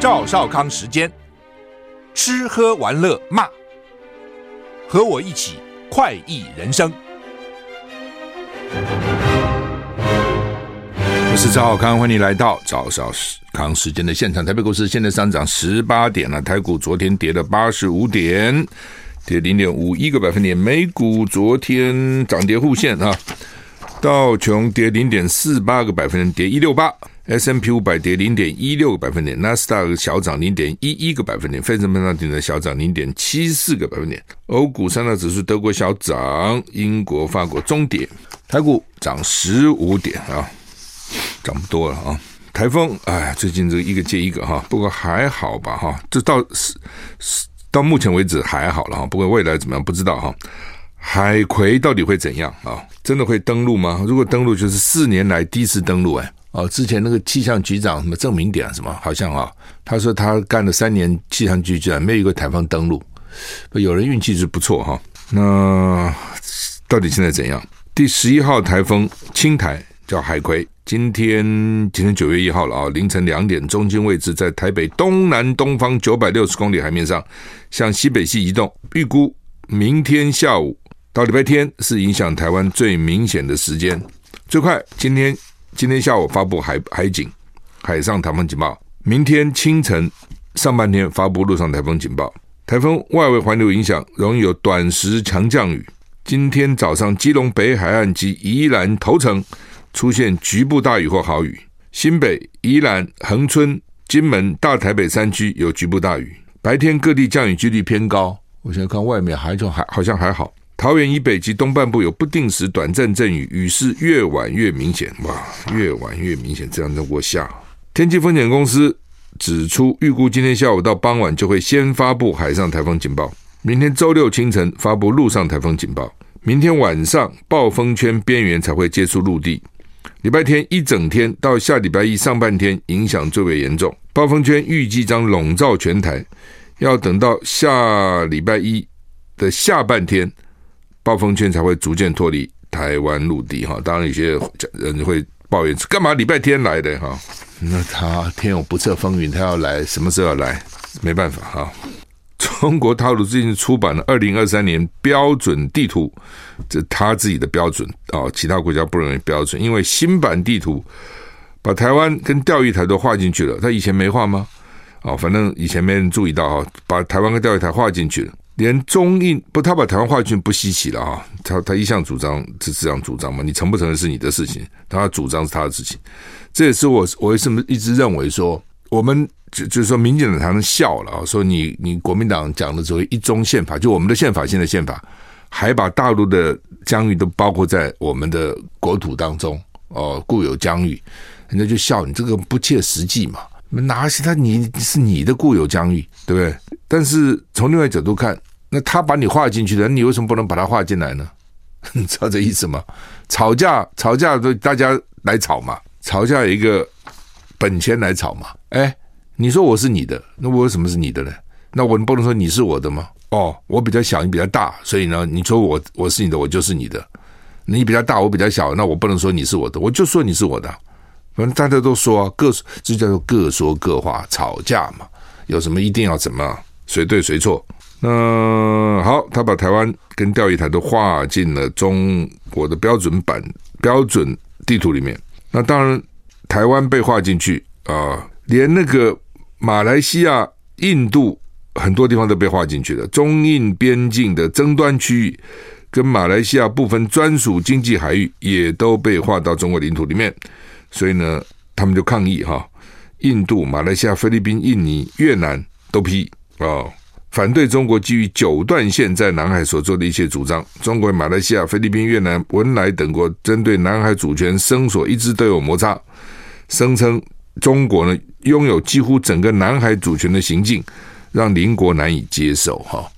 赵少康时间，吃喝玩乐骂，和我一起快意人生。我是赵少康，欢迎来到赵少康时间的现场。台北股市现在上涨十八点了，台股昨天跌了八十五点，跌零点五一个百分点。美股昨天涨跌互现啊，道琼跌零点四八个百分点，跌一六八。S M P 五百跌零点一六个百分点，纳斯达克小涨零点一一个百分点，费城半导体的小涨零点七四个百分点，欧股三大指数德国小涨，英国、法国中跌，台股涨十五点啊，涨不多了啊。台风哎，最近这个一个接一个哈，不过还好吧哈，这到是是到目前为止还好了哈，不过未来怎么样不知道哈。海葵到底会怎样啊？真的会登陆吗？如果登陆，就是四年来第一次登陆哎。哦，之前那个气象局长什么郑明典什么，好像啊，他说他干了三年气象局局长，没有一个台风登陆，有人运气是不错哈。那到底现在怎样？第十一号台风青台叫海葵，今天今天九月一号了啊，凌晨两点，中心位置在台北东南东方九百六十公里海面上，向西北西移动，预估明天下午到礼拜天是影响台湾最明显的时间，最快今天。今天下午发布海海警、海上台风警报，明天清晨上半天发布陆上台风警报。台风外围环流影响，容易有短时强降雨。今天早上，基隆北海岸及宜兰头城出现局部大雨或豪雨，新北、宜兰、恒春、金门、大台北山区有局部大雨。白天各地降雨几率偏高。我现在看外面还就还好像还好。桃园以北及东半部有不定时短暂阵雨，雨势越晚越明显。哇，越晚越明显，这样子我下。天气风险公司指出，预估今天下午到傍晚就会先发布海上台风警报，明天周六清晨发布陆上台风警报，明天晚上暴风圈边缘才会接触陆地。礼拜天一整天到下礼拜一上半天影响最为严重，暴风圈预计将笼罩全台，要等到下礼拜一的下半天。暴风圈才会逐渐脱离台湾陆地哈，当然有些人会抱怨，干嘛礼拜天来的哈？那他天有不测风云，他要来什么时候要来？没办法哈。中国大陆最近出版了二零二三年标准地图，这他自己的标准啊，其他国家不认为标准，因为新版地图把台湾跟钓鱼台都画进去了，他以前没画吗？哦，反正以前没人注意到啊，把台湾跟钓鱼台画进去了。连中印不，他把台湾划进不稀奇了啊！他他一向主张是这样主张嘛，你承不承认是你的事情，他主张是他的事情。这也是我我为什么一直认为说，我们就就是说，民进党才能笑了啊！说你你国民党讲的所谓一中宪法，就我们的宪法，现在宪法还把大陆的疆域都包括在我们的国土当中哦，固有疆域，人家就笑你这个不切实际嘛。哪是他你是你的固有疆域，对不对？但是从另外角度看。那他把你划进去的，你为什么不能把他划进来呢？你知道这意思吗？吵架吵架都大家来吵嘛，吵架有一个本钱来吵嘛。哎，你说我是你的，那我为什么是你的呢？那我不能说你是我的吗？哦，我比较小，你比较大，所以呢，你说我我是你的，我就是你的。你比较大，我比较小，那我不能说你是我的，我就说你是我的。反正大家都说啊，各这叫做各说各话，吵架嘛，有什么一定要怎么谁对谁错？那好，他把台湾跟钓鱼台都划进了中国的标准版标准地图里面。那当然，台湾被划进去啊，连那个马来西亚、印度很多地方都被划进去了。中印边境的争端区域跟马来西亚部分专属经济海域也都被划到中国领土里面。所以呢，他们就抗议哈，印度、马来西亚、菲律宾、印尼、越南都批啊。反对中国基于九段线在南海所做的一切主张。中国、马来西亚、菲律宾、越南、文莱等国针对南海主权声索一直都有摩擦，声称中国呢拥有几乎整个南海主权的行径，让邻国难以接受。哈，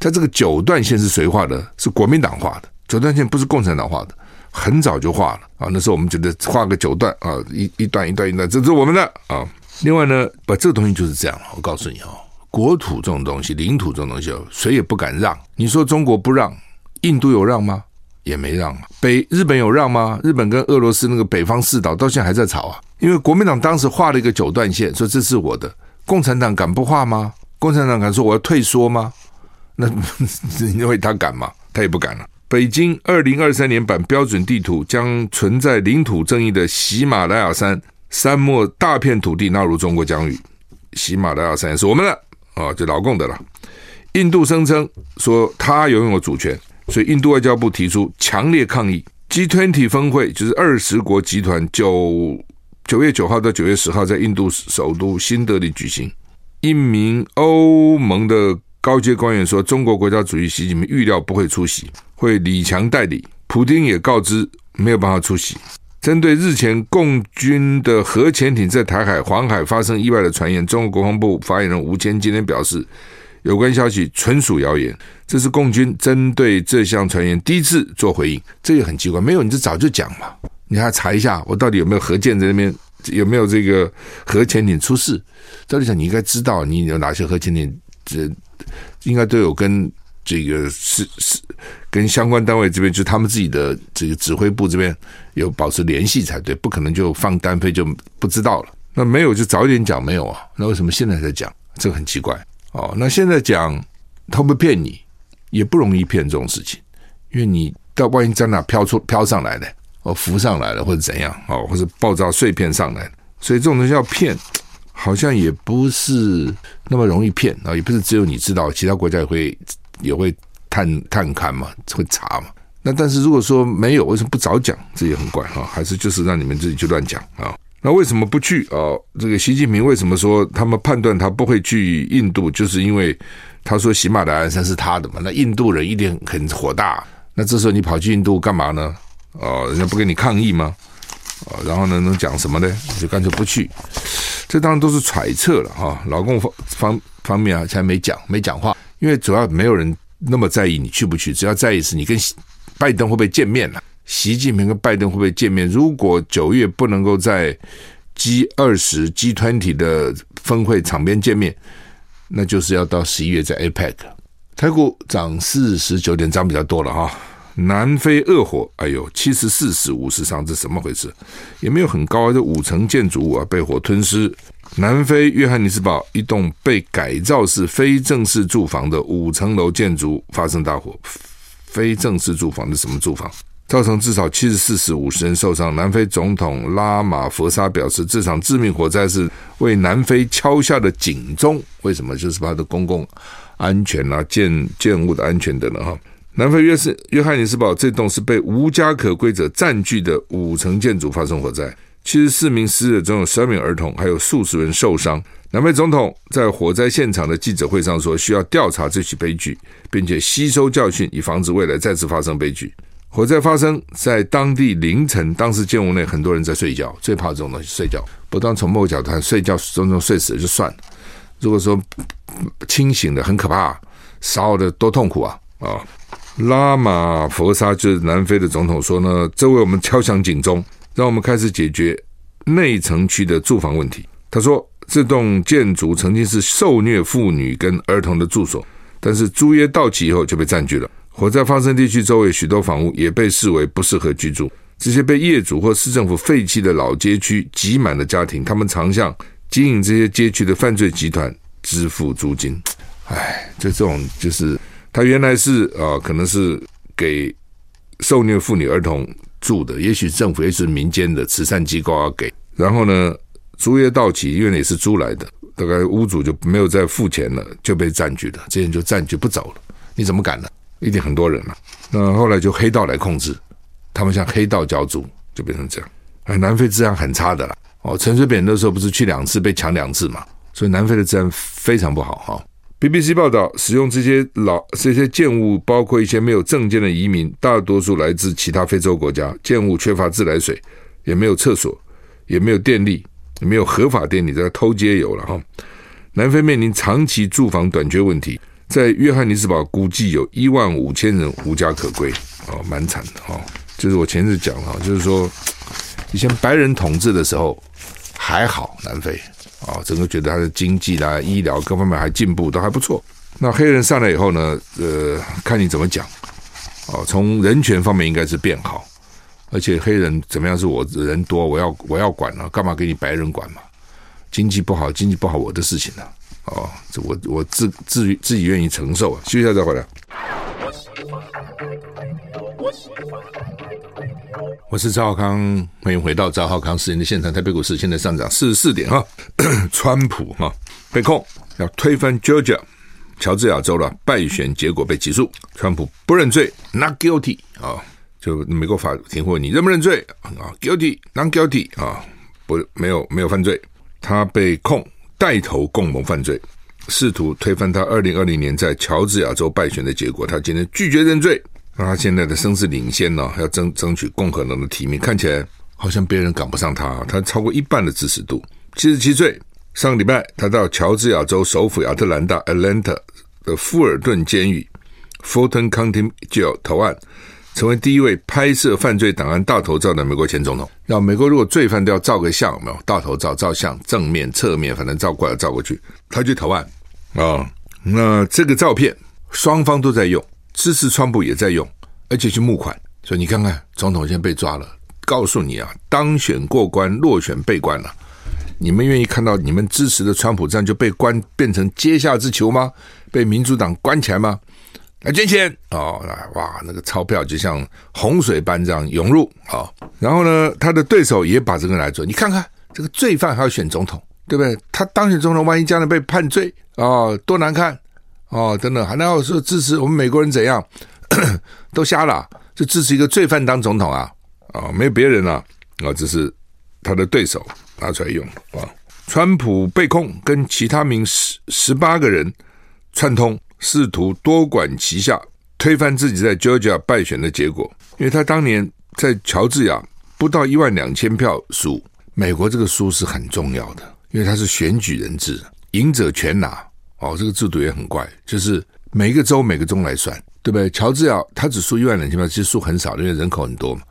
他这个九段线是谁画的？是国民党画的。九段线不是共产党画的，很早就画了啊。那时候我们觉得画个九段啊，一一段一段一段，这是我们的啊。另外呢，把这个东西就是这样了，我告诉你哦。国土这种东西，领土这种东西，谁也不敢让。你说中国不让，印度有让吗？也没让啊。北日本有让吗？日本跟俄罗斯那个北方四岛到现在还在吵啊。因为国民党当时画了一个九段线，说这是我的，共产党敢不画吗？共产党敢说我要退缩吗？那 因为他敢吗？他也不敢了。北京二零二三年版标准地图将存在领土争议的喜马拉雅山山漠大片土地纳入中国疆域。喜马拉雅山是我们的啊，就老共的了。印度声称说他拥有主权，所以印度外交部提出强烈抗议。G20 峰会就是二十国集团九九月九号到九月十号在印度首都新德里举行。一名欧盟的高阶官员说，中国国家主席习近平预料不会出席，会李强代理。普京也告知没有办法出席。针对日前共军的核潜艇在台海、黄海发生意外的传言，中国国防部发言人吴谦今天表示，有关消息纯属谣言。这是共军针对这项传言第一次做回应，这也很奇怪。没有，你就早就讲嘛。你还要查一下，我到底有没有核舰在那边，有没有这个核潜艇出事？照理讲，你应该知道，你有哪些核潜艇，这应该都有跟这个是是跟相关单位这边，就他们自己的这个指挥部这边有保持联系才对，不可能就放单飞就不知道了。那没有就早一点讲没有啊？那为什么现在才讲？这个很奇怪哦。那现在讲，他会不会骗你？也不容易骗这种事情，因为你到万一在哪飘出飘上来的，哦，浮上来了或者怎样哦，或者爆炸碎片上来，所以这种东西要骗，好像也不是那么容易骗啊，也不是只有你知道，其他国家也会也会探探看嘛，会查嘛。那但是如果说没有，为什么不早讲？这也很怪哈，还是就是让你们自己去乱讲啊？那为什么不去啊？这个习近平为什么说他们判断他不会去印度，就是因为。他说喜马拉雅山是他的嘛？那印度人一定很火大。那这时候你跑去印度干嘛呢？哦，人家不跟你抗议吗？哦，然后呢，能讲什么呢？就干脆不去。这当然都是揣测了哈。老共方方方面啊，才没讲没讲话，因为主要没有人那么在意你去不去，只要在意是你跟拜登会不会见面了。习近平跟拜登会不会见面？如果九月不能够在 G 二十 G 团体的峰会场边见面。那就是要到十一月在 APEC，台股涨四十九点，涨比较多了哈。南非恶火，哎呦，七十四死五十伤，这怎么回事？也没有很高啊，这五层建筑物啊被火吞噬。南非约翰尼斯堡一栋被改造式非正式住房的五层楼建筑发生大火，非正式住房是什么住房？造成至少七十四死五十人受伤。南非总统拉马福萨表示，这场致命火灾是为南非敲下的警钟。为什么？就是它的公共安全啊、建建物的安全等等哈。南非约是约翰尼斯堡这栋是被无家可归者占据的五层建筑发生火灾，七十四名死者中有十二名儿童，还有数十人受伤。南非总统在火灾现场的记者会上说，需要调查这起悲剧，并且吸收教训，以防止未来再次发生悲剧。火灾发生在当地凌晨，当时建物内很多人在睡觉，最怕这种东西睡觉。不当从某个角度看，睡觉中中睡死了就算了。如果说清醒的很可怕，烧的多痛苦啊！啊，拉马佛沙就是南非的总统说呢，这为我们敲响警钟，让我们开始解决内城区的住房问题。他说，这栋建筑曾经是受虐妇女跟儿童的住所，但是租约到期以后就被占据了。火灾发生地区周围许多房屋也被视为不适合居住，这些被业主或市政府废弃的老街区挤满了家庭，他们常向经营这些街区的犯罪集团支付租金。唉，就这种就是他原来是啊、可能是给受虐妇女儿童住的，也许政府也是民间的慈善机构要给，然后呢，租约到期，因为也是租来的，大概屋主就没有再付钱了，就被占据了，这些人就占据不走了，你怎么敢呢？一定很多人了、那后来就黑道来控制，他们向黑道交租，就变成这样。哎，南非治安很差的了。哦，陈水扁那时候不是去两次被抢两次嘛，所以南非的治安非常不好哈。BBC 报道，使用这些老这些建物，包括一些没有证件的移民，大多数来自其他非洲国家，建物缺乏自来水，也没有厕所，也没有电力，也没有合法电力，这个偷街有了哈。南非面临长期住房短缺问题。在约翰尼斯堡，估计有一万五千人无家可归，哦，蛮惨的哈。就是我前次讲了，就是说以前白人统治的时候还好，南非啊，整个觉得他的经济啦、医疗各方面还进步，都还不错。那黑人上来以后呢，呃，看你怎么讲哦。从人权方面应该是变好，而且黑人怎么样是我人多，我要我要管了，干嘛给你白人管嘛？经济不好，经济不好我的事情呢、哦，这我我自自自己愿意承受啊。休息一下再回来。我是赵浩康，欢迎回到赵浩康时间的现场。台北股市现在上涨四十四点哈。川普哈被控要推翻 Georgia 乔治亚州的败选结果被起诉，川普不认罪，not guilty 啊，就美国法庭问你认不认罪啊，guilty，not guilty 啊，不没有没有犯罪，他被控带头共谋犯罪，试图推翻他二零二零年在乔治亚州败选的结果，他今天拒绝认罪。那他现在的声势领先呢，还要争争取共和党的提名，看起来好像别人赶不上他，啊他超过一半的支持度，七十七岁。上个礼拜，他到乔治亚州首府亚特兰大 （Atlanta） 的富尔顿监狱 （Fulton County Jail） 投案，成为第一位拍摄犯罪档案大头照的美国前总统。要美国如果罪犯都要照个相，没有大头照、照相、正面、侧面，反正照过来照过去，他去投案啊、那这个照片双方都在用。支持川普也在用，而且去募款，所以你看看，总统现在被抓了。告诉你啊，当选过关，落选被关了。你们愿意看到你们支持的川普这样就被关，变成阶下之囚吗？被民主党关起来吗？来捐钱哦，哇，那个钞票就像洪水般这样涌入啊、哦。然后呢，他的对手也把这个来做。你看看这个罪犯还要选总统，对不对？他当选总统，万一将来被判罪啊、多难看。哦，等等，还要说支持我们美国人怎样，都瞎了，就支持一个罪犯当总统啊？啊、哦，没有别人了啊，啊、哦，这是他的对手拿出来用啊、哦。川普被控跟其他名十十八个人串通，试图多管齐下，推翻自己在 Georgia 败选的结果。因为他当年在乔治亚不到一万两千票输，美国这个输是很重要的，因为他是选举人制，赢者全拿。哦，这个制度也很怪，就是每一个州每个州来算，对不对？乔治亚他只输一万两千票，其实输很少，因为人口很多嘛。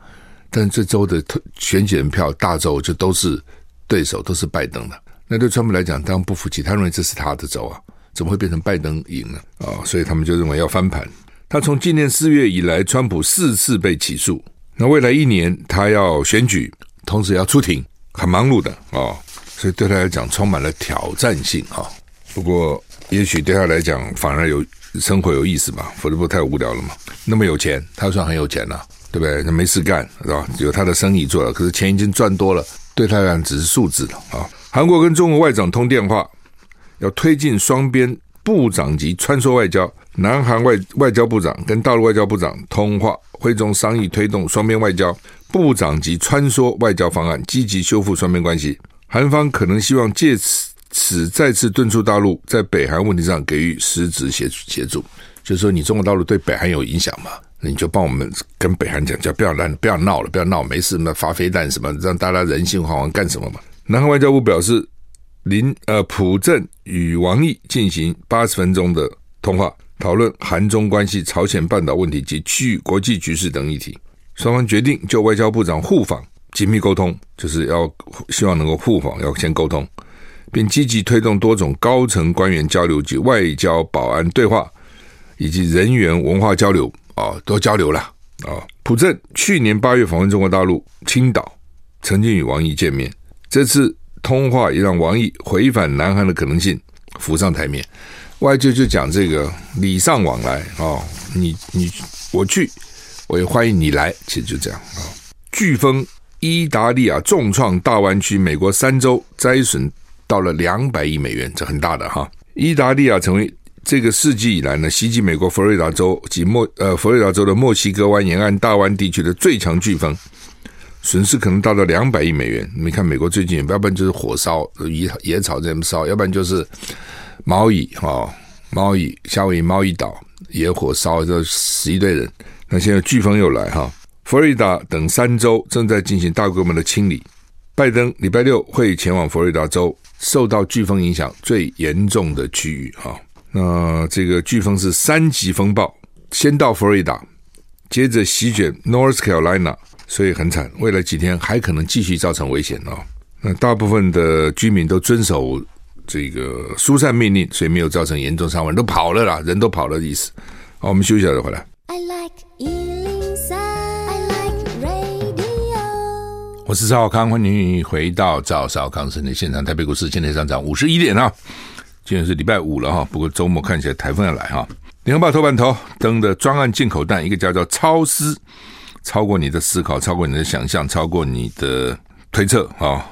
但这州的选举人票大州就都是对手，都是拜登的。那对川普来讲，当然不服气，他认为这是他的州啊，怎么会变成拜登赢呢？啊、哦，所以他们就认为要翻盘。他从今年四月以来，川普四次被起诉，那未来一年他要选举，同时要出庭，很忙碌的啊、哦，所以对他来讲充满了挑战性啊、哦。不过。也许对他来讲反而有生活有意思吧，否则不太无聊了嘛。那么有钱，他算很有钱了，对不对？那没事干是吧？有他的生意做了，可是钱已经赚多了，对他来讲只是数字了啊。韩国跟中国外长通电话，要推进双边部长级穿梭外交。南韩外外交部长跟大陆外交部长通话，会中商议推动双边外交部长级穿梭外交方案，积极修复双边关系。韩方可能希望借此。此再次敦促大陆在北韩问题上给予实质协协助，就是说你中国大陆对北韩有影响嘛，那你就帮我们跟北韩讲，叫不要乱，不要闹了，不要闹，没事那，发飞弹什么，让大家人心惶惶干什么嘛？南韩外交部表示，林呃朴正与王毅进行八十分钟的通话，讨论韩中关系、朝鲜半岛问题及区域国际局势等议题。双方决定就外交部长互访紧密沟通，就是要希望能够互访，要先沟通。并积极推动多种高层官员交流及外交保安对话，以及人员文化交流啊，都交流了啊。朴正去年八月访问中国大陆青岛，曾经与王毅见面。这次通话也让王毅回返南韩的可能性浮上台面。外界就讲这个礼尚往来啊，你你我去，我也欢迎你来，其实就这样啊。飓风意大利啊重创大湾区，美国三州灾损。到了两百亿美元，这很大的哈。意大利啊成为这个世纪以来呢，袭击美国佛罗里达州及墨呃佛罗里达州的墨西哥湾沿岸大湾地区的最强飓风，损失可能达到两百亿美元。你们看美国最近，要不然就是火烧野野草这么烧，要不然就是毛伊哈毛伊夏威夷毛伊岛野火烧，这死一堆人。那现在飓风又来哈，佛罗里达等三州正在进行大规模的清理。拜登礼拜六会前往佛罗里达州。受到飓风影响最严重的区域啊，那这个飓风是三级风暴，先到佛罗里达，接着席卷 North Carolina，所以很惨。未来几天还可能继续造成危险啊。那大部分的居民都遵守这个疏散命令，所以没有造成严重伤亡，都跑了啦，人都跑了的意思。好，我们休息一下再回来。I like 我是赵少康，欢迎回到赵少康生的现场。台北股市今天上涨五十一点啊，今天是礼拜五了哈，不过周末看起来台风要来哈。联合报头版头登的专案进口蛋，一个叫做超思，超过你的思考，超过你的想象，超过你的推测啊。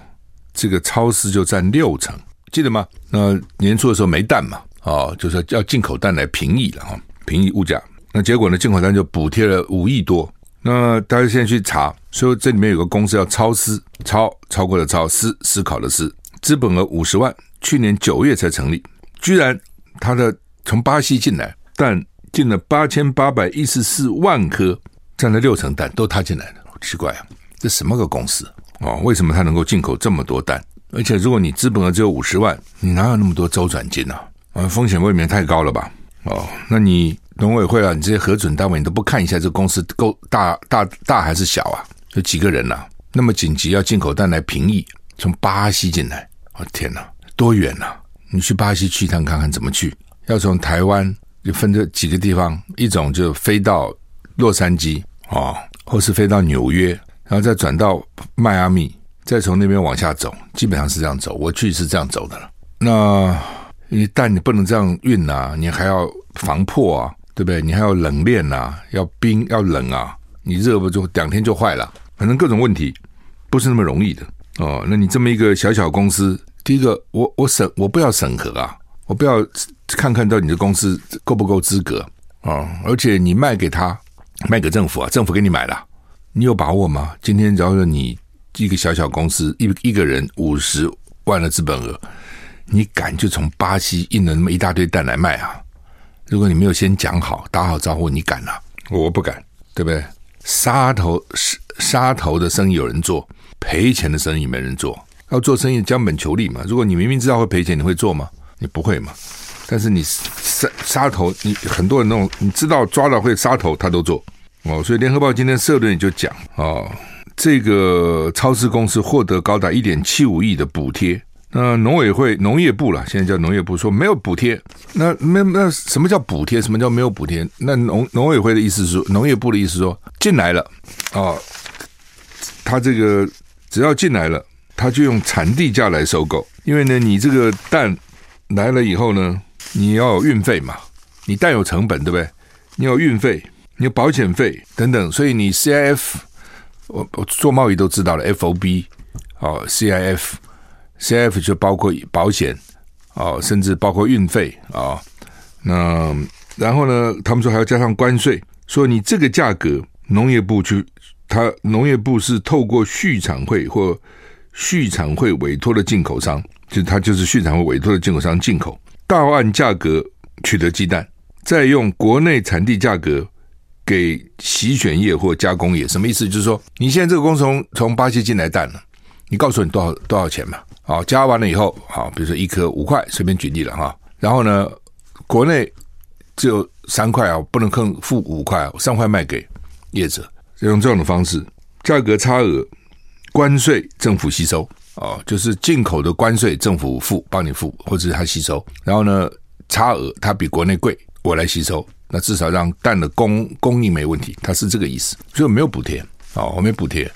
这个超思就占六成，记得吗？那年初的时候没蛋嘛，啊，就是要进口蛋来平抑了哈，平抑物价。那结果呢，进口蛋就补贴了五亿多。那大家现在去查，说这里面有个公司叫超思，超超过了超思思考的思，资本额五十万，去年九月才成立，居然他的从巴西进来，但进了八千八百一十四万颗，占了六成蛋都他进来的，好奇怪啊，这什么个公司哦？为什么他能够进口这么多蛋？而且如果你资本额只有五十万，你哪有那么多周转金呢？啊，风险未免太高了吧？哦，那你。农委会啊，你这些核准单位你都不看一下，这公司够大大大还是小啊？有几个人呐、啊？那么紧急要进口蛋来平抑，从巴西进来，我、哦、天哪，多远呐、啊？你去巴西去一趟看看怎么去？要从台湾就分这几个地方，一种就飞到洛杉矶啊、哦，或是飞到纽约，然后再转到迈阿密，再从那边往下走，基本上是这样走。我去是这样走的了。那你蛋你不能这样运啊，你还要防破啊。对不对？你还要冷链呐、要冰要冷啊，你热不就两天就坏了？反正各种问题不是那么容易的哦。那你这么一个小小公司，第一个我我审我不要审核啊，我不要看看到你的公司够不够资格啊、哦？而且你卖给他，卖给政府啊，政府给你买了，你有把握吗？今天只要是你一个小小公司，一一个人五十万的资本额，你敢就从巴西印了那么一大堆蛋来卖啊？如果你没有先讲好，打好招呼，你敢啊？我不敢，对不对？杀头杀头的生意有人做，赔钱的生意没人做。要做生意，将本求利嘛。如果你明明知道会赔钱，你会做吗？你不会嘛。但是你杀杀头，你很多人那种你知道抓到会杀头，他都做哦。所以联合报今天社论也就讲哦，这个超市公司获得高达一点七五亿的补贴。那农委会、农业部了，现在叫农业部，说没有补贴。那那那什么叫补贴？什么叫没有补贴？那农农委会的意思是说，农业部的意思说进来了啊、哦，他这个只要进来了，他就用产地价来收购。因为呢，你这个蛋来了以后呢，你要有运费嘛，你蛋有成本对不对？你有运费，你有保险费等等，所以你 CIF，我我做贸易都知道了，FOB 哦，CIF。C F 就包括保险啊，甚至包括运费啊。那然后呢，他们说还要加上关税，说你这个价格，农业部去，他农业部是透过畜产会或畜产会委托的进口商，就他就是畜产会委托的进口商进口，到岸价格取得鸡蛋，再用国内产地价格给洗选业或加工业，什么意思？就是说，你现在这个工从从巴西进来蛋了，你告诉我你多少多少钱嘛？好，加完了以后，好，比如说一颗五块，随便举例了哈。然后呢，国内只有三块啊，不能更付五块，三块卖给业者，用这种的方式，价格差额关税政府吸收啊，就是进口的关税政府付，帮你付，或者是他吸收。然后呢，差额它比国内贵，我来吸收，那至少让蛋的供供应没问题，它是这个意思。所以我没有补贴啊，我没补贴。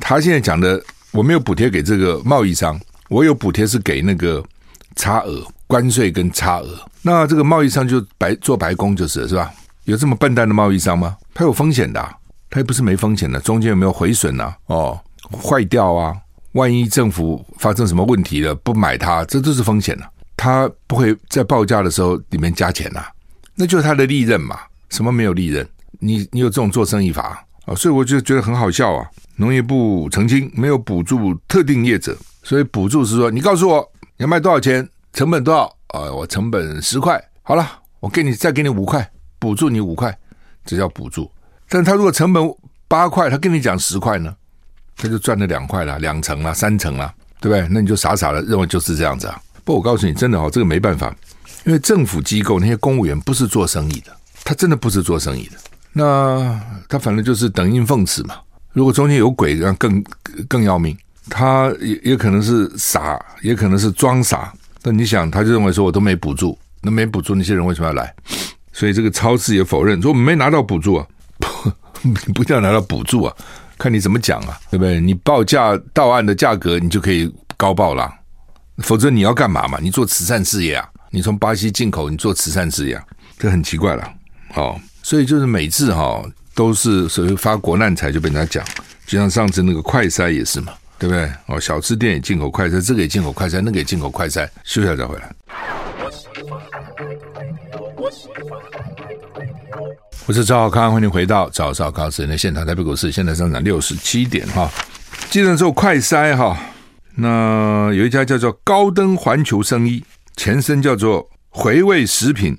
他现在讲的，我没有补贴给这个贸易商。我有补贴是给那个差额关税跟差额，那这个贸易商就白做白工就是是吧？有这么笨蛋的贸易商吗？他有风险的，他也不是没风险的，中间有没有毁损啊？哦，坏掉啊？万一政府发生什么问题了，不买它，这都是风险啊。他不会在报价的时候里面加钱呐，那就是他的利润嘛。什么没有利润？你你有这种做生意法啊？所以我就觉得很好笑啊。农业部澄清没有补助特定业者。所以补助是说，你告诉我你要卖多少钱，成本多少、呃？我成本十块，好了，我给你再给你五块，补助你五块，这叫补助。但他如果成本八块，他跟你讲十块呢，他就赚了两块了，两成了，三成了，对不对？那你就傻傻的认为就是这样子啊？不，我告诉你，真的哦，这个没办法，因为政府机构那些公务员不是做生意的，他真的不是做生意的，那他反正就是等应奉旨嘛。如果中间有鬼，那更更要命。他也也可能是傻，也可能是装傻。但你想，他就认为说我都没补助，那没补助那些人为什么要来？所以这个超市也否认说我们没拿到补助啊，不，不一定要拿到补助啊，看你怎么讲啊，对不对？你报价到岸的价格，你就可以高报了，否则你要干嘛嘛？你做慈善事业啊？你从巴西进口，你做慈善事业啊？这很奇怪了。哦，所以就是每次哈、哦、都是所谓发国难财，就被人家讲，就像上次那个快筛也是嘛，对不对？哦，小吃店也进口快筛，这个也进口快筛，那个也进口快筛，休息下再回来。我是赵少康，欢迎回到赵少康时间的现场。台北股市现在上涨六十七点哈。记得做快筛哈，那有一家叫做高登环球生意，前身叫做回味食品，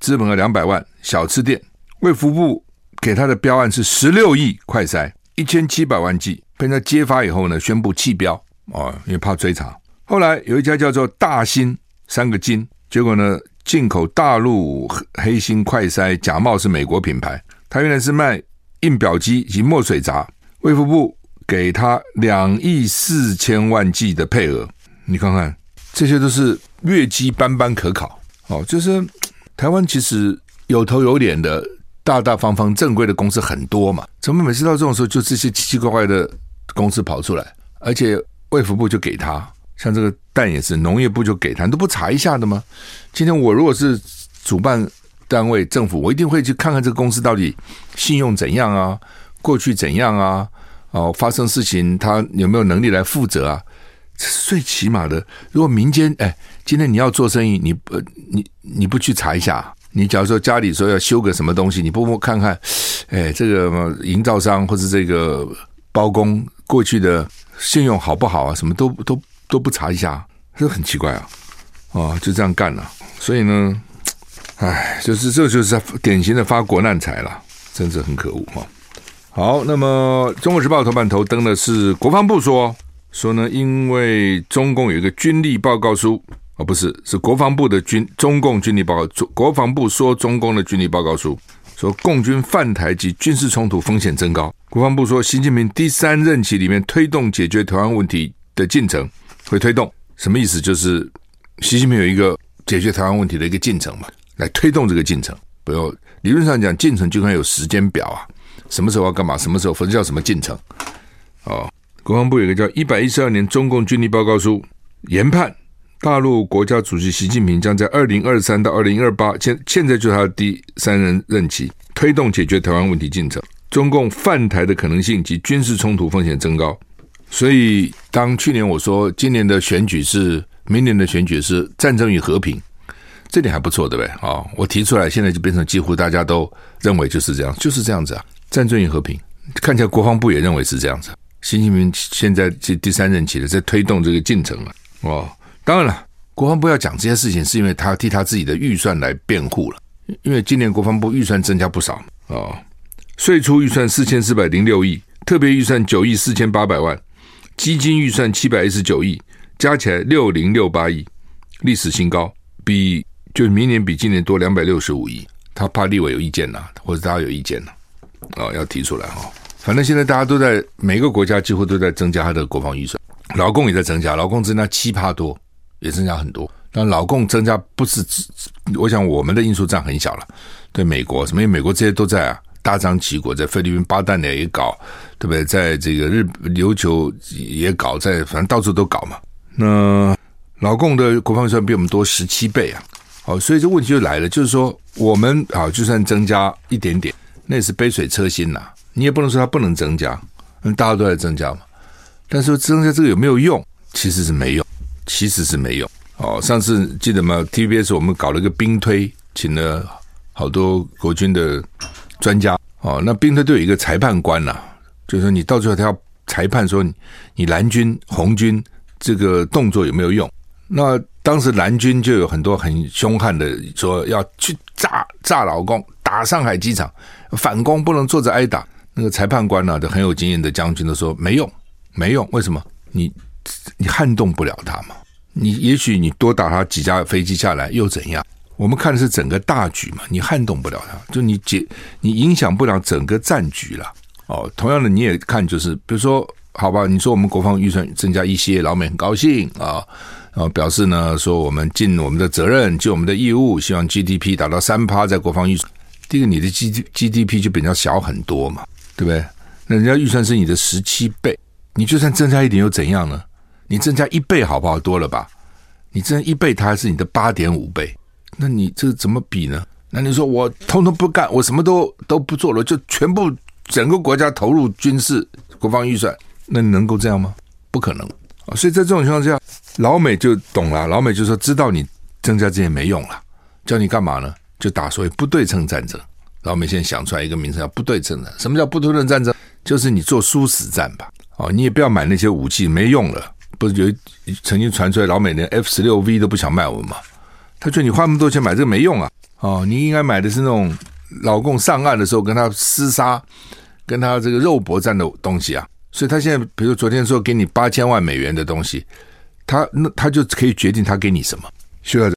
资本额两百万小吃店，卫福部给他的标案是十六亿快筛，一千七百万剂，被人家揭发以后呢，宣布弃标哦，因为怕追查。后来有一家叫做大新三个金，结果呢？进口大陆黑心快筛，假冒是美国品牌。他原来是卖印表机以及墨水闸，卫福部给他两亿四千万剂的配额。你看看，这些都是业绩斑斑可考哦。就是台湾其实有头有脸的、大大方方正规的公司很多嘛，怎么每次到这种时候，就这些奇奇怪怪的公司跑出来，而且卫福部就给他。像这个蛋也是，农业部就给他，都不查一下的吗？今天我如果是主办单位政府，我一定会去看看这个公司到底信用怎样啊，过去怎样啊，哦，发生事情他有没有能力来负责啊？这是最起码的。如果民间哎，今天你要做生意，你不你你不去查一下，你假如说家里说要修个什么东西，你不不看看，哎，这个营造商或者这个包工过去的信用好不好啊？什么都都。都不查一下，这很奇怪啊！哦，就这样干了，所以呢，唉，就是这就是典型的发国难财了，真是很可恶哈。好，那么《中国时报》头版头登的是国防部说说呢，因为中共有一个军力报告书啊，不是，是国防部的军中共军力报告，国防部说中共的军力报告书说共军犯台及军事冲突风险增高。国防部说，习近平第三任期里面推动解决台湾问题的进程。会推动什么意思？就是习近平有一个解决台湾问题的一个进程嘛，来推动这个进程。不要理论上讲，进程就应该有时间表啊，什么时候要干嘛，什么时候，否则叫什么进程？哦，国防部有个叫《一百一十二年中共军力报告书》，研判大陆国家主席习近平将在二零二三到二零二八，现现在就是他的第三任任期，推动解决台湾问题进程，中共犯台的可能性及军事冲突风险增高。所以，当去年我说今年的选举是明年的选举是战争与和平，这点还不错，对不对？啊，我提出来，现在就变成几乎大家都认为就是这样，就是这样子啊。战争与和平，看起来国防部也认为是这样子。习近平现在这第三任期了，在推动这个进程了。哦，当然了，国防部要讲这些事情，是因为他替他自己的预算来辩护了。因为今年国防部预算增加不少啊，税出预算四千四百零六亿，特别预算九亿四千八百万。基金预算七百一十九亿，加起来六零六八亿，历史新高，比就明年比今年多两百六十五亿。他怕立委有意见呐，或者大家有意见呐，哦，要提出来哈。反正现在大家都在每个国家几乎都在增加他的国防预算，劳共也在增加，劳工增加七趴多，也增加很多。但老共增加不是只，我想我们的因素占很小了。对美国什么？因为美国这些都在啊。大张旗鼓，在菲律宾巴旦呢也搞，对不对？在这个日琉球也搞，在反正到处都搞嘛。那老共的国防预算比我们多十七倍啊！好，所以这问题就来了，就是说我们啊就算增加一点点，那也是杯水车薪呐。你也不能说它不能增加，因为大家都在增加嘛。但是增加这个有没有用？其实是没用，其实是没有。哦，上次记得吗？TVBS 我们搞了一个兵推，请了好多国军的。专家哦，那兵推都有一个裁判官呐，就是说你到最后他要裁判说你蓝军红军这个动作有没有用？那当时蓝军就有很多很凶悍的说要去炸炸老公，打上海机场，反攻不能坐着挨打。那个裁判官呢，都很有经验的将军都说没用，没用。为什么？你你撼动不了他嘛？你也许你多打他几架飞机下来又怎样？我们看的是整个大局嘛，你撼动不了他，就你解你影响不了整个战局了。哦，同样的你也看，就是比如说，好吧，你说我们国防预算增加一些，老美很高兴啊，然后表示呢说我们尽我们的责任，尽我们的义务，希望 GDP 达到三趴在国防预算。第一个，你的 G GDP 就比较小很多嘛，对不对？那人家预算是你的十七倍，你就算增加一点又怎样呢？你增加一倍好不好？多了吧？你增加一倍，它还是你的八点五倍，那你这怎么比呢？那你说我通通不干，我什么都都不做了，就全部整个国家投入军事国防预算，那你能够这样吗？不可能啊！所以在这种情况下，老美就懂了，老美就说知道你增加这些没用了，叫你干嘛呢？就打所谓不对称战争。老美现在想出来一个名称叫不对称战。什么叫不对称战争？就是你做殊死战吧。哦，你也不要买那些武器，没用了。不是有曾经传出来，老美连 F 十六 V 都不想卖我们嘛？他觉得你花那么多钱买这个没用啊！哦，你应该买的是那种老共上岸的时候跟他厮杀、跟他这个肉搏战的东西啊。所以他现在，比如昨天说给你八千万美元的东西，他那他就可以决定他给你什么。需要。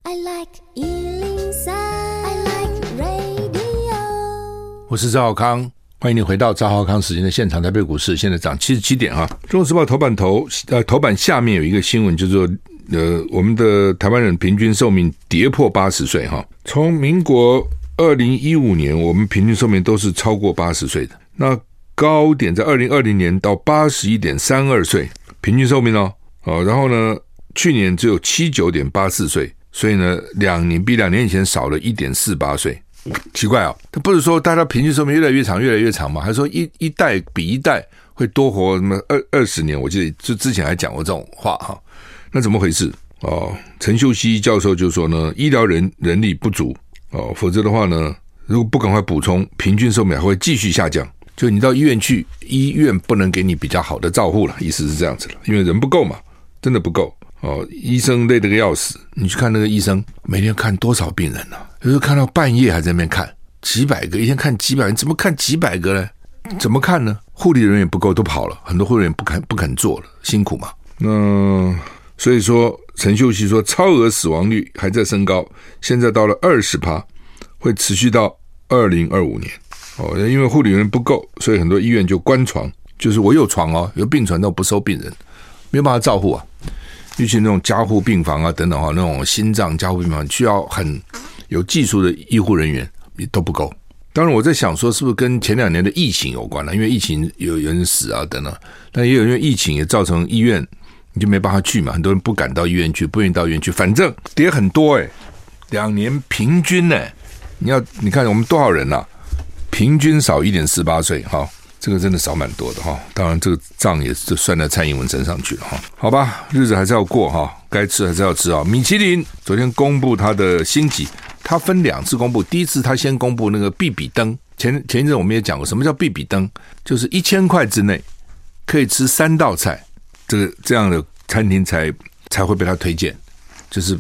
我是赵少康，欢迎你回到赵浩康时间的现场。台北股市现在涨七十七点哈。中国时报头版头呃头版下面有一个新闻，就是说呃我们的台湾人平均寿命跌破八十岁哈。从民国二零一五年，我们平均寿命都是超过八十岁的，那高点在二零二零年到八十一点三二岁平均寿命哦。哦，然后呢，去年只有七九点八四岁，所以呢，两年比两年以前少了一点四八岁。奇怪哦，他不是说大家平均寿命越来越长，越来越长吗？还说一一代比一代会多活什么二二十年？我记得就之前还讲过这种话哈。那怎么回事？哦，陈秀熙教授就说呢，医疗人人力不足哦，否则的话呢，如果不赶快补充，平均寿命还会继续下降。就你到医院去，医院不能给你比较好的照护了，意思是这样子了，因为人不够嘛，真的不够哦。医生累得个要死，你去看那个医生，每天看多少病人呢、有时候看到半夜还在那边看几百个，一天看几百人，怎么看几百个呢？怎么看呢？护理人员不够，都跑了，很多护理人员不肯不肯做了，辛苦嘛。那所以说，陈秀熙说，超额死亡率还在升高，现在到了二十趴，会持续到二零二五年。哦，因为护理人员不够，所以很多医院就关床，就是我有床哦，有病床，但我不收病人，没有办法照护啊。尤其那种加护病房啊等等哈，那种心脏加护病房需要很。有技术的医护人员也都不够。当然，我在想说，是不是跟前两年的疫情有关呢？因为疫情有人死啊等等，但也有因为疫情也造成医院你就没办法去嘛，很多人不敢到医院去，不愿意到医院去。反正跌很多诶，两年平均呢，你要你看我们多少人呐、啊？平均少一点四八岁哈，这个真的少蛮多的哈。当然，这个账也是算在蔡英文身上去了哈。好吧，日子还是要过哈，该吃还是要吃啊。米其林昨天公布它的星级。他分两次公布，第一次他先公布那个必比登，前前一阵我们也讲过，什么叫必比登？就是一千块之内可以吃三道菜，这个这样的餐厅才才会被他推荐，就是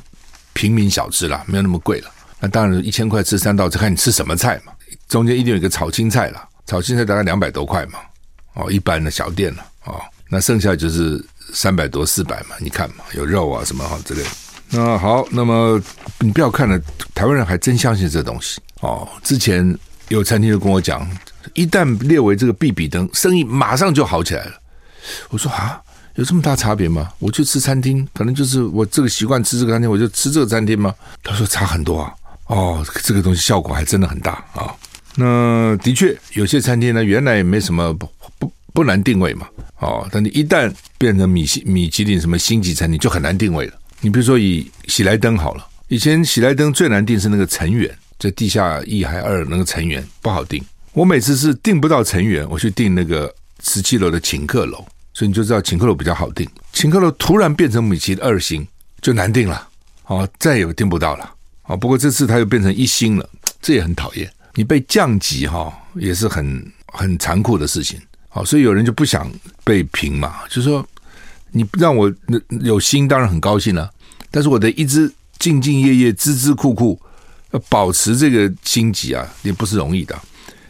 平民小吃啦，没有那么贵了。那当然一千块吃三道菜，看你吃什么菜嘛。中间一定有一个炒青菜啦，炒青菜大概两百多块嘛，哦，一般的小店了，哦，那剩下就是三百多四百嘛，你看嘛，有肉啊什么哈之类的。那好，那么你不要看了，台湾人还真相信这东西哦。之前有餐厅就跟我讲，一旦列为这个必比登，生意马上就好起来了。我说啊，有这么大差别吗？我去吃餐厅，可能就是我这个习惯吃这个餐厅，我就吃这个餐厅吗？他说差很多啊。哦，这个东西效果还真的很大啊，那的确有些餐厅呢，原来也没什么不不不难定位嘛。哦，但你一旦变成米其米其林什么星级餐厅，就很难定位了。你比如说以喜来登好了，以前喜来登最难定是那个成员，在地下一还二那个成员不好定。我每次是定不到成员，我去定那个十七楼的请客楼，所以你就知道请客楼比较好定。请客楼突然变成米其林二星，就难定了，哦，再也定不到了。哦，不过这次它又变成一星了，这也很讨厌。你被降级哈，也是很很残酷的事情。好，所以有人就不想被评嘛，就是说。你让我有心，当然很高兴了。但是我得一直兢兢业业、孜孜酷酷，保持这个星级啊，也不是容易的。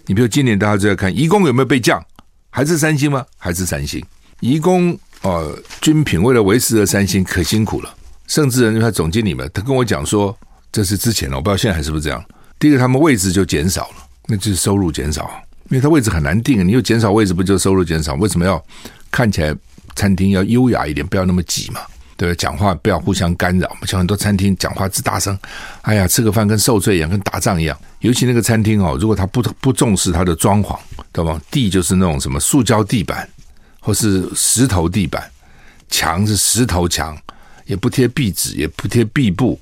你比如今年大家就在看颐宫有没有被降，还是三星吗？还是三星？颐宫哦，军品为了维持这三星可辛苦了。甚至人他总经理们，他跟我讲说，这是之前了，我不知道现在还是不是这样。第一个，他们位置就减少了，那就是收入减少，因为他位置很难定，你又减少位置，不就收入减少？为什么要看起来？餐厅要优雅一点，不要那么挤嘛。对，讲话不要互相干扰。像很多餐厅讲话之大声，哎呀，吃个饭跟受罪一样，跟打仗一样。尤其那个餐厅哦，如果他不不重视他的装潢，懂吗？地就是那种什么塑胶地板，或是石头地板，墙是石头墙，也不贴壁纸，也不贴壁布，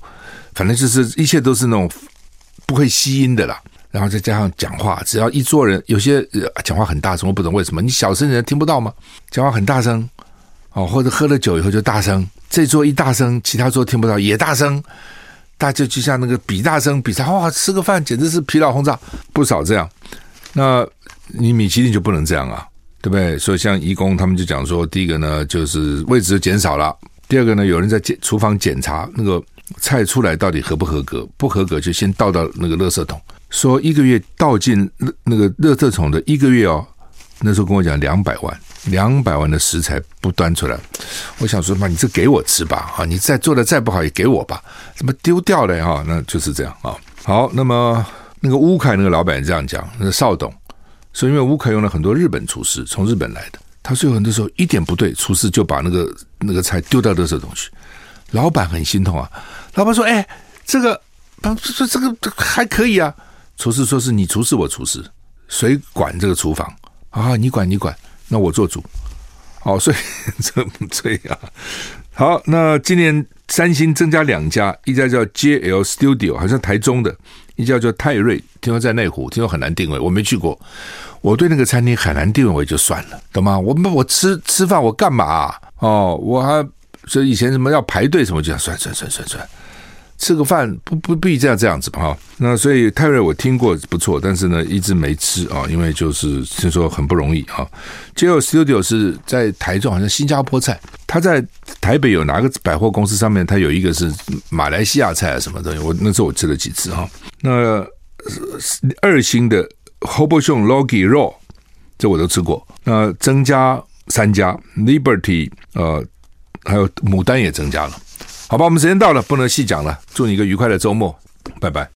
反正就是一切都是那种不会吸音的啦。然后再加上讲话，只要一桌人，有些讲话很大声，我不懂为什么，你小声人听不到吗？讲话很大声。哦，或者喝了酒以后就大声，这桌一大声，其他桌听不到也大声，大家就像那个比大声比赛，哇，吃个饭简直是疲劳轰炸，不少这样。那你米其林就不能这样啊，对不对？所以像义工他们就讲说，第一个呢就是位置减少了，第二个呢有人在检厨房检查那个菜出来到底合不合格，不合格就先倒到那个垃圾桶，说一个月倒进那个垃圾桶的一个月哦，那时候跟我讲两百万。两百万的食材不端出来，我想说嘛，你这给我吃吧，啊，你再做的再不好也给我吧，怎么丢掉了哈？那就是这样啊。好，那么那个乌凯那个老板这样讲，那个邵董说，因为乌凯用了很多日本厨师，从日本来的，他说有很多时候一点不对，厨师就把那个那个菜丢到垃圾桶去，老板很心痛啊。老板说，哎，这个，说这个还可以啊。厨师说是你厨师，我厨师，谁管这个厨房啊？你管你管。那我做主，好，所以这这样好。那今年三星增加两家，一家叫 JL Studio，好像台中的；一家叫泰瑞，听说在内湖，听说很难定位，我没去过。我对那个餐厅很难定位，我就算了，懂吗？我我吃吃饭我干嘛、哦，我还所以以前什么要排队什么，就想算算算算算。吃个饭不不必这样这样子吧哈，那所以泰瑞我听过不错，但是呢一直没吃啊，因为就是听说很不容易哈。JL Studio 是在台中，好像新加坡菜，他在台北有哪个百货公司上面，他有一个是马来西亚菜啊什么东西，我那时候我吃了几次哈。那二星的 Hobosong Logi Raw 这我都吃过，那增加三家 Liberty 呃还有牡丹也增加了。好吧，我们时间到了，不能细讲了。祝你一个愉快的周末，拜拜。